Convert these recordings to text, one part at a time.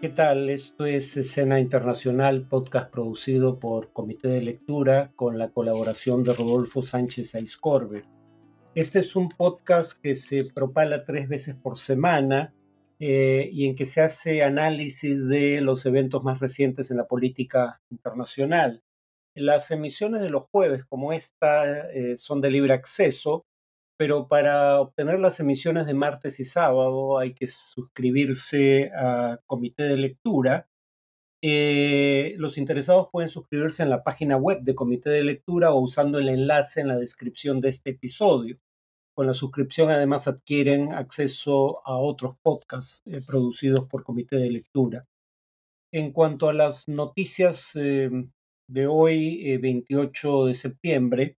¿Qué tal? Esto es Escena Internacional, podcast producido por Comité de Lectura con la colaboración de Rodolfo Sánchez Aiscorbe. Este es un podcast que se propala tres veces por semana eh, y en que se hace análisis de los eventos más recientes en la política internacional. Las emisiones de los jueves, como esta, eh, son de libre acceso pero para obtener las emisiones de martes y sábado hay que suscribirse a comité de lectura. Eh, los interesados pueden suscribirse en la página web de comité de lectura o usando el enlace en la descripción de este episodio. Con la suscripción además adquieren acceso a otros podcasts eh, producidos por comité de lectura. En cuanto a las noticias eh, de hoy, 28 de septiembre,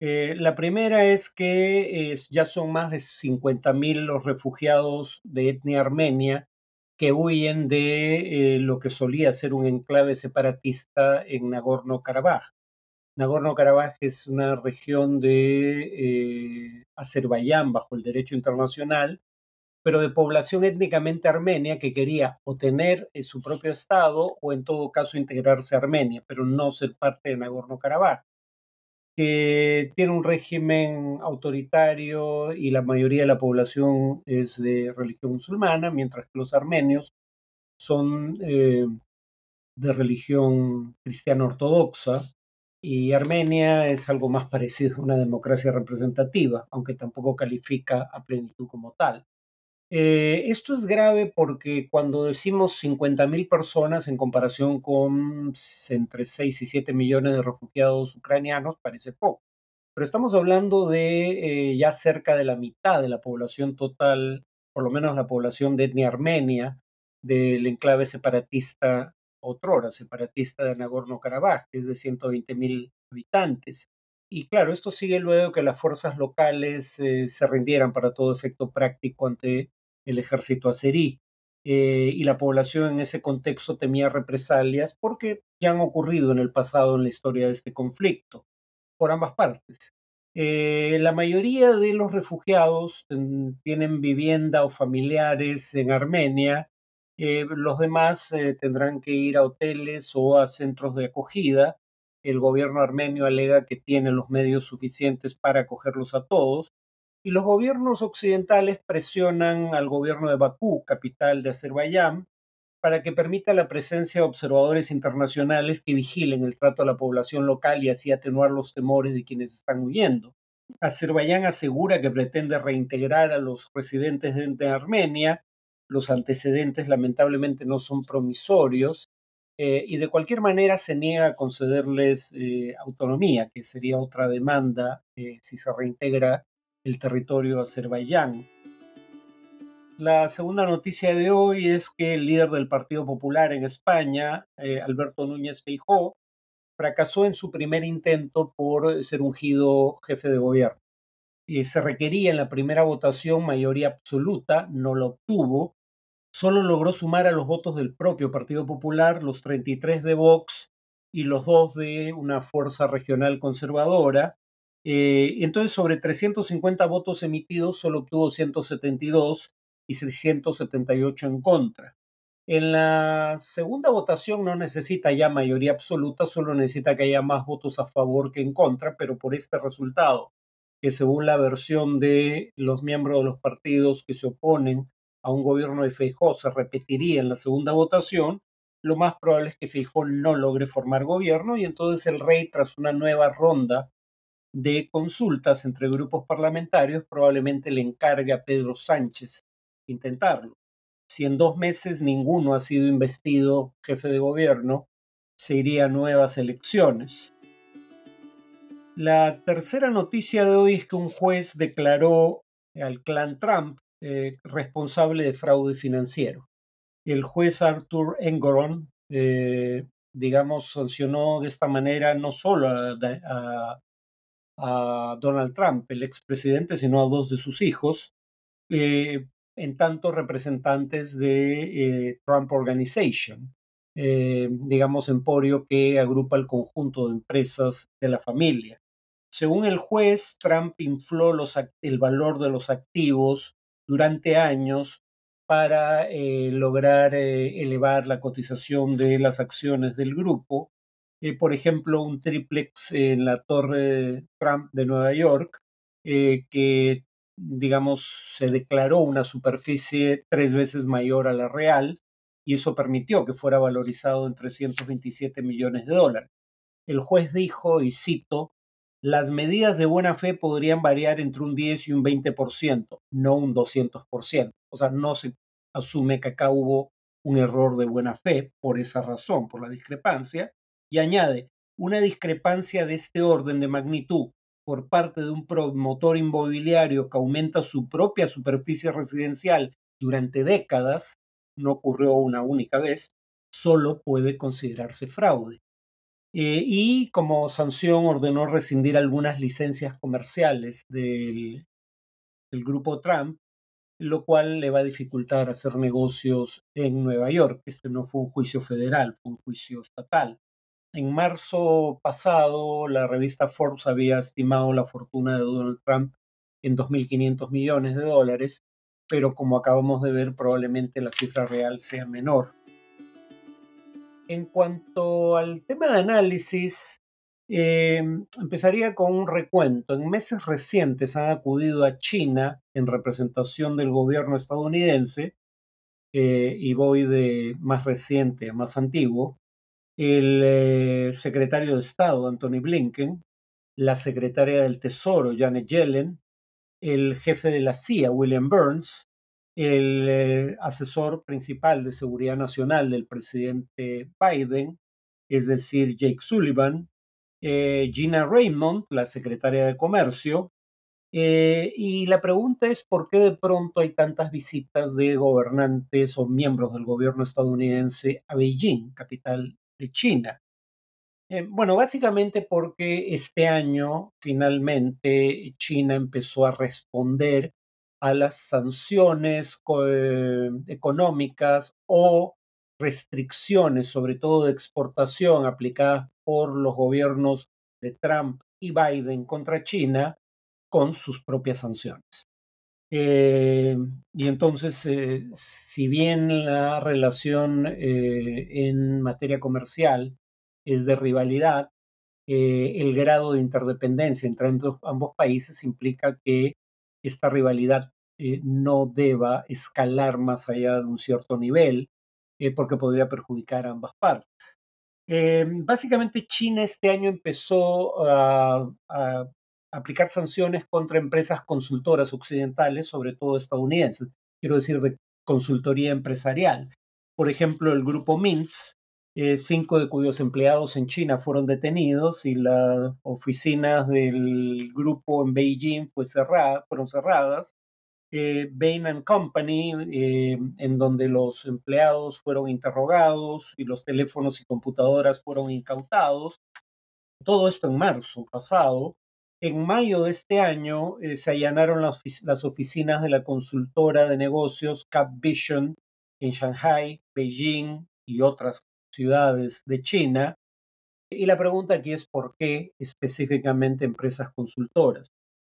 eh, la primera es que eh, ya son más de 50.000 los refugiados de etnia armenia que huyen de eh, lo que solía ser un enclave separatista en Nagorno-Karabaj. Nagorno-Karabaj es una región de Azerbaiyán bajo el derecho internacional, pero de población étnicamente armenia que quería o tener su propio estado o en todo caso integrarse a Armenia, pero no ser parte de Nagorno-Karabaj que tiene un régimen autoritario y la mayoría de la población es de religión musulmana, mientras que los armenios son eh, de religión cristiana ortodoxa y Armenia es algo más parecido a una democracia representativa, aunque tampoco califica a plenitud como tal. Eh, esto es grave porque cuando decimos 50.000 personas en comparación con entre 6 y 7 millones de refugiados ucranianos, parece poco. Pero estamos hablando de eh, ya cerca de la mitad de la población total, por lo menos la población de etnia armenia, del enclave separatista, otrora separatista de Nagorno-Karabaj, que es de 120.000 habitantes. Y claro, esto sigue luego que las fuerzas locales eh, se rindieran para todo efecto práctico ante el ejército azerí. Eh, y la población en ese contexto temía represalias porque ya han ocurrido en el pasado en la historia de este conflicto, por ambas partes. Eh, la mayoría de los refugiados tienen vivienda o familiares en Armenia, los demás tendrán que ir a hoteles o a centros de acogida. El gobierno armenio alega que tiene los medios suficientes para acogerlos a todos, y los gobiernos occidentales presionan al gobierno de Bakú, capital de Azerbaiyán, para que permita la presencia de observadores internacionales que vigilen el trato a la población local y así atenuar los temores de quienes están huyendo. Azerbaiyán asegura que pretende reintegrar a los residentes de Armenia. Los antecedentes lamentablemente no son promisorios eh, y de cualquier manera se niega a concederles eh, autonomía, que sería otra demanda eh, si se reintegra el territorio Azerbaiyán. La segunda noticia de hoy es que el líder del Partido Popular en España, Alberto Núñez Feijó, fracasó en su primer intento por ser ungido jefe de gobierno. Se requería en la primera votación mayoría absoluta, no lo obtuvo, solo logró sumar a los votos del propio Partido Popular los 33 de Vox y los dos de una fuerza regional conservadora, eh, entonces, sobre 350 votos emitidos, solo obtuvo 172 y 678 en contra. En la segunda votación no necesita ya mayoría absoluta, solo necesita que haya más votos a favor que en contra, pero por este resultado, que según la versión de los miembros de los partidos que se oponen a un gobierno de Feijó se repetiría en la segunda votación, lo más probable es que Feijó no logre formar gobierno y entonces el rey, tras una nueva ronda de consultas entre grupos parlamentarios probablemente le encargue a Pedro Sánchez intentarlo. Si en dos meses ninguno ha sido investido jefe de gobierno, se iría a nuevas elecciones. La tercera noticia de hoy es que un juez declaró al clan Trump eh, responsable de fraude financiero. El juez Arthur Engoron, eh, digamos, sancionó de esta manera no solo a, Donald Trump, el expresidente, sino a dos de sus hijos, eh, en tanto representantes de Trump Organization, digamos emporio que agrupa el conjunto de empresas de la familia. Según el juez, Trump infló el valor de los activos durante años para eh, lograr eh, elevar la cotización de las acciones del grupo. por ejemplo, un triplex en la Torre Trump de Nueva York, que digamos, se declaró una superficie tres veces mayor a la real y eso permitió que fuera valorizado en 327 millones de dólares. El juez dijo, y cito, las medidas de buena fe podrían variar entre un 10 y un 20%, no un 200%. O sea, no se asume que acá hubo un error de buena fe por esa razón, por la discrepancia, y añade, una discrepancia de este orden de magnitud por parte de un promotor inmobiliario que aumenta su propia superficie residencial durante décadas, no ocurrió una única vez, solo puede considerarse fraude. Eh, y como sanción ordenó rescindir algunas licencias comerciales del, del grupo Trump, lo cual le va a dificultar hacer negocios en Nueva York. Este no fue un juicio federal, fue un juicio estatal. En marzo pasado, la revista Forbes había estimado la fortuna de Donald Trump en 2.500 millones de dólares, pero como acabamos de ver, probablemente la cifra real sea menor. En cuanto al tema de análisis, eh, empezaría con un recuento. En meses recientes han acudido a China en representación del gobierno estadounidense, eh, y voy de más reciente a más antiguo, el eh, secretario de Estado, Anthony Blinken, la secretaria del Tesoro, Janet Yellen, el jefe de la CIA, William Burns, el eh, asesor principal de seguridad nacional del presidente Biden, es decir, Jake Sullivan, eh, Gina Raymond, la secretaria de Comercio, y la pregunta es por qué de pronto hay tantas visitas de gobernantes o miembros del gobierno estadounidense a Beijing, capital de China. Eh, bueno, básicamente porque este año finalmente China empezó a responder a las sanciones eh, económicas o restricciones, sobre todo de exportación, aplicadas por los gobiernos de Trump y Biden contra China con sus propias sanciones. Eh, y entonces, eh, si bien la relación en materia comercial es de rivalidad, el grado de interdependencia entre ambos países implica que esta rivalidad no deba escalar más allá de un cierto nivel, porque podría perjudicar a ambas partes. básicamente China este año empezó a, aplicar sanciones contra empresas consultoras occidentales, sobre todo estadounidenses, quiero decir de consultoría empresarial. Por ejemplo, el grupo Mintz, eh, cinco de cuyos empleados en China fueron detenidos y las oficinas del grupo en Beijing fueron cerradas. Eh, Bain Company, eh, en donde los empleados fueron interrogados y los teléfonos y computadoras fueron incautados. Todo esto en marzo pasado. En mayo de este año eh, se allanaron las, oficinas de la consultora de negocios CapVision en Shanghai, Beijing y otras ciudades de China. Y la pregunta aquí es por qué específicamente empresas consultoras.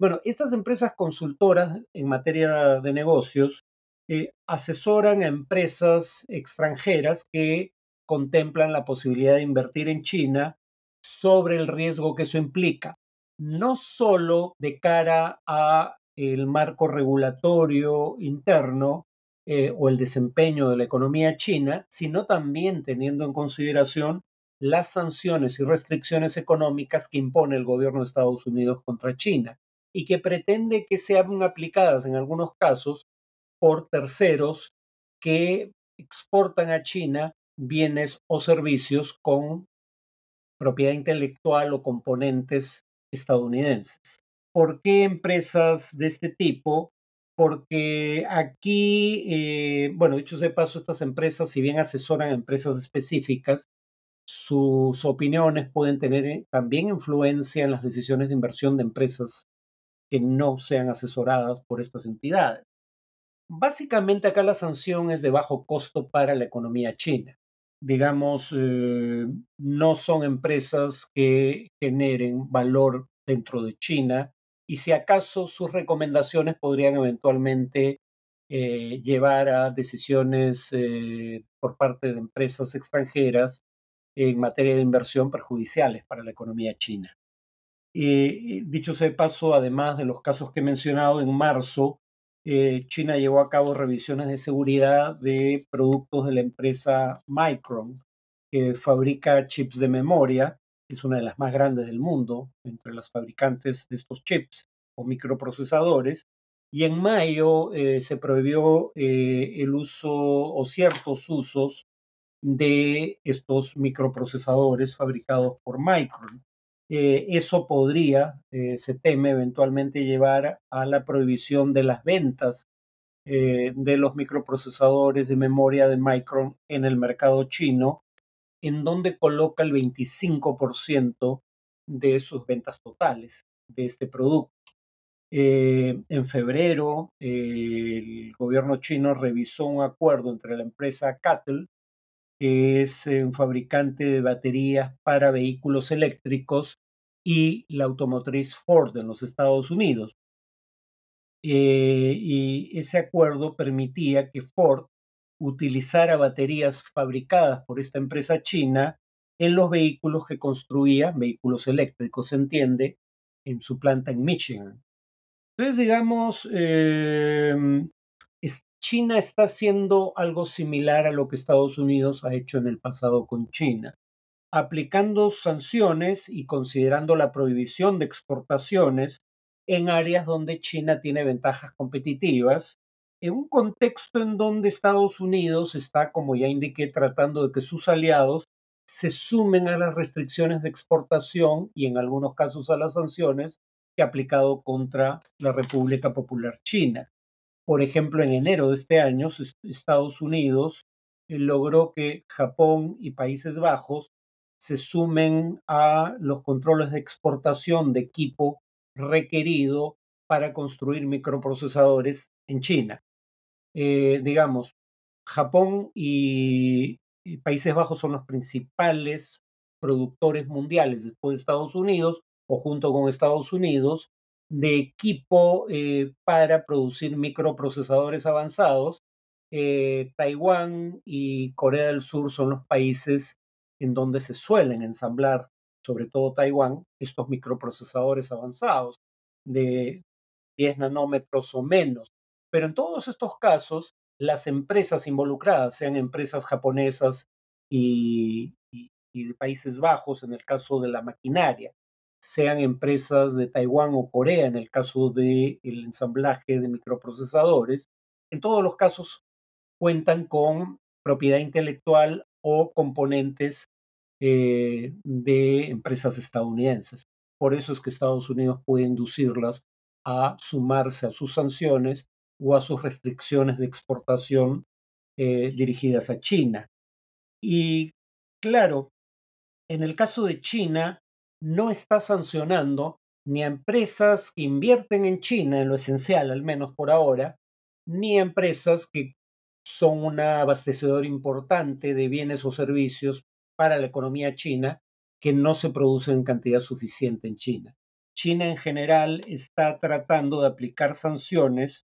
Bueno, estas empresas consultoras en materia de negocios eh, asesoran a empresas extranjeras que contemplan la posibilidad de invertir en China sobre el riesgo que eso implica no solo de cara a el marco regulatorio interno eh, o el desempeño de la economía china, sino también teniendo en consideración las sanciones y restricciones económicas que impone el gobierno de Estados Unidos contra China y que pretende que sean aplicadas en algunos casos por terceros que exportan a China bienes o servicios con propiedad intelectual o componentes estadounidenses. ¿Por qué empresas de este tipo? Porque aquí, eh, bueno, dicho de paso, estas empresas, si bien asesoran a empresas específicas, sus opiniones pueden tener eh, también influencia en las decisiones de inversión de empresas que no sean asesoradas por estas entidades. Básicamente acá la sanción es de bajo costo para la economía china digamos, eh, no son empresas que generen valor dentro de China y si acaso sus recomendaciones podrían eventualmente eh, llevar a decisiones eh, por parte de empresas extranjeras en materia de inversión perjudiciales para la economía china. Y, dicho sea de paso, además de los casos que he mencionado, en marzo eh, China llevó a cabo revisiones de seguridad de productos de la empresa Micron, que fabrica chips de memoria, es una de las más grandes del mundo entre las fabricantes de estos chips o microprocesadores. Y en mayo eh, se prohibió eh, el uso o ciertos usos de estos microprocesadores fabricados por Micron. Eh, eso podría, se teme, eventualmente llevar a la prohibición de las ventas de los microprocesadores de memoria de Micron en el mercado chino en donde coloca el 25% de sus ventas totales de este producto. Eh, en febrero, el gobierno chino revisó un acuerdo entre la empresa Cattle, que es eh, un fabricante de baterías para vehículos eléctricos, y la automotriz Ford en los Estados Unidos. Eh, y ese acuerdo permitía que Ford utilizara baterías fabricadas por esta empresa china en los vehículos que construía, vehículos eléctricos, se entiende, en su planta en Michigan. Entonces, digamos, em, China está haciendo algo similar a lo que Estados Unidos ha hecho en el pasado con China, aplicando sanciones y considerando la prohibición de exportaciones en áreas donde China tiene ventajas competitivas en un contexto en donde Estados Unidos está, como ya indiqué, tratando de que sus aliados se sumen a las restricciones de exportación y en algunos casos a las sanciones que ha aplicado contra la República Popular China. Por ejemplo, en enero de este año, Estados Unidos eh, logró que Japón y Países Bajos se sumen a los controles de exportación de equipo requerido para construir microprocesadores en China. Eh, digamos, Japón y, Países Bajos son los principales productores mundiales después de Estados Unidos o junto con Estados Unidos de equipo eh, para producir microprocesadores avanzados. Eh, Taiwán y Corea del Sur son los países en donde se suelen ensamblar, sobre todo Taiwán, estos microprocesadores avanzados de 10 nanómetros o menos. Pero en todos estos casos, las empresas involucradas, sean empresas japonesas y, de Países Bajos, en el caso de la maquinaria, sean empresas de Taiwán o Corea, en el caso del ensamblaje de microprocesadores, en todos los casos cuentan con propiedad intelectual o componentes eh, de empresas estadounidenses. Por eso es que Estados Unidos puede inducirlas a sumarse a sus sanciones o a sus restricciones de exportación eh, dirigidas a China. Y claro, en el caso de China, no está sancionando ni a empresas que invierten en China, en lo esencial, al menos por ahora, ni a empresas que son un abastecedor importante de bienes o servicios para la economía china que no se producen en cantidad suficiente en China. China en general está tratando de aplicar sanciones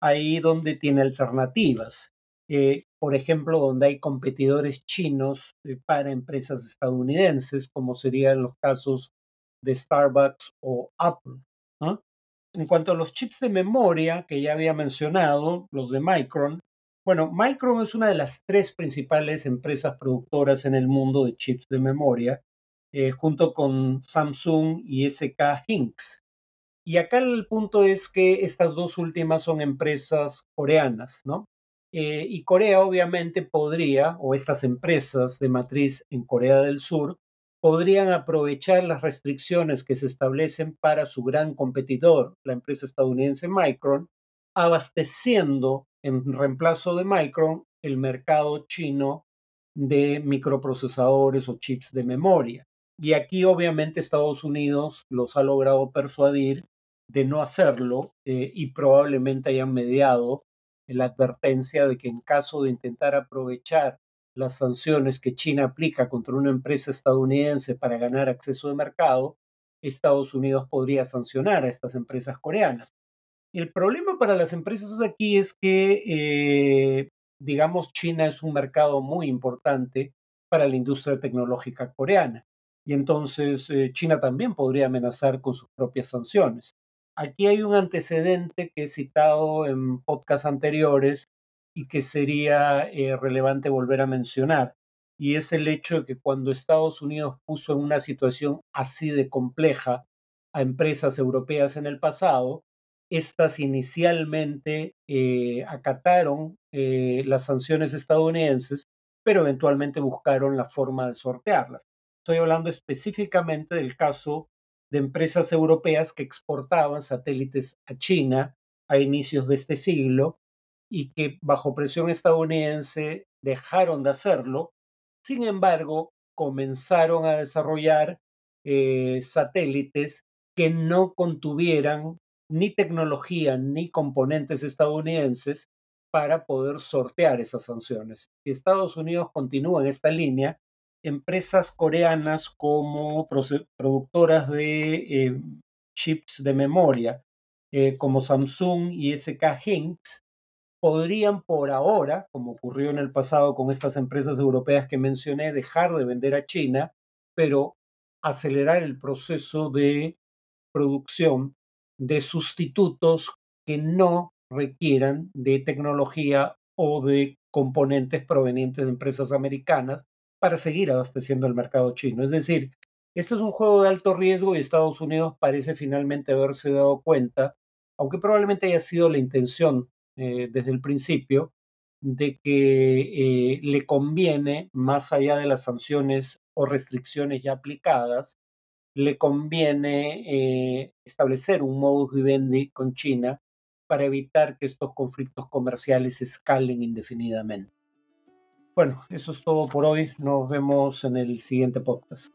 ahí donde tiene alternativas. Eh, por ejemplo, donde hay competidores chinos eh, para empresas estadounidenses, como serían los casos de Starbucks o Apple. En cuanto a los chips de memoria que ya había mencionado, los de Micron, bueno, Micron es una de las tres principales empresas productoras en el mundo de chips de memoria, eh, junto con Samsung y SK Hynix. Y acá el punto es que estas dos últimas son empresas coreanas, ¿no? Eh, y Corea obviamente podría, o estas empresas de matriz en Corea del Sur, podrían aprovechar las restricciones que se establecen para su gran competidor, la empresa estadounidense Micron, abasteciendo en reemplazo de Micron el mercado chino de microprocesadores o chips de memoria. Y aquí obviamente Estados Unidos los ha logrado persuadir de no hacerlo eh, y probablemente hayan mediado la advertencia de que en caso de intentar aprovechar las sanciones que China aplica contra una empresa estadounidense para ganar acceso de mercado, Estados Unidos podría sancionar a estas empresas coreanas. El problema para las empresas aquí es que, eh, digamos, China es un mercado muy importante para la industria tecnológica coreana. Y entonces eh, China también podría amenazar con sus propias sanciones. Aquí hay un antecedente que he citado en podcasts anteriores y que sería eh, relevante volver a mencionar. Y es el hecho de que cuando Estados Unidos puso en una situación así de compleja a empresas europeas en el pasado, estas inicialmente eh, acataron eh, las sanciones estadounidenses, pero eventualmente buscaron la forma de sortearlas. Estoy hablando específicamente del caso de empresas europeas que exportaban satélites a China a inicios de este siglo y que bajo presión estadounidense dejaron de hacerlo. Sin embargo, comenzaron a desarrollar eh, satélites que no contuvieran ni tecnología ni componentes estadounidenses para poder sortear esas sanciones. Si Estados Unidos continúa en esta línea, empresas coreanas como productoras de eh, chips de memoria, eh, como Samsung y SK Hynix, podrían por ahora, como ocurrió en el pasado con estas empresas europeas que mencioné, dejar de vender a China, pero acelerar el proceso de producción de sustitutos que no requieran de tecnología o de componentes provenientes de empresas americanas para seguir abasteciendo el mercado chino. Es decir, este es un juego de alto riesgo y Estados Unidos parece finalmente haberse dado cuenta, aunque probablemente haya sido la intención eh, desde el principio, de que eh, le conviene, más allá de las sanciones o restricciones ya aplicadas, le conviene eh, establecer un modus vivendi con China para evitar que estos conflictos comerciales escalen indefinidamente. Bueno, eso es todo por hoy. Nos vemos en el siguiente podcast.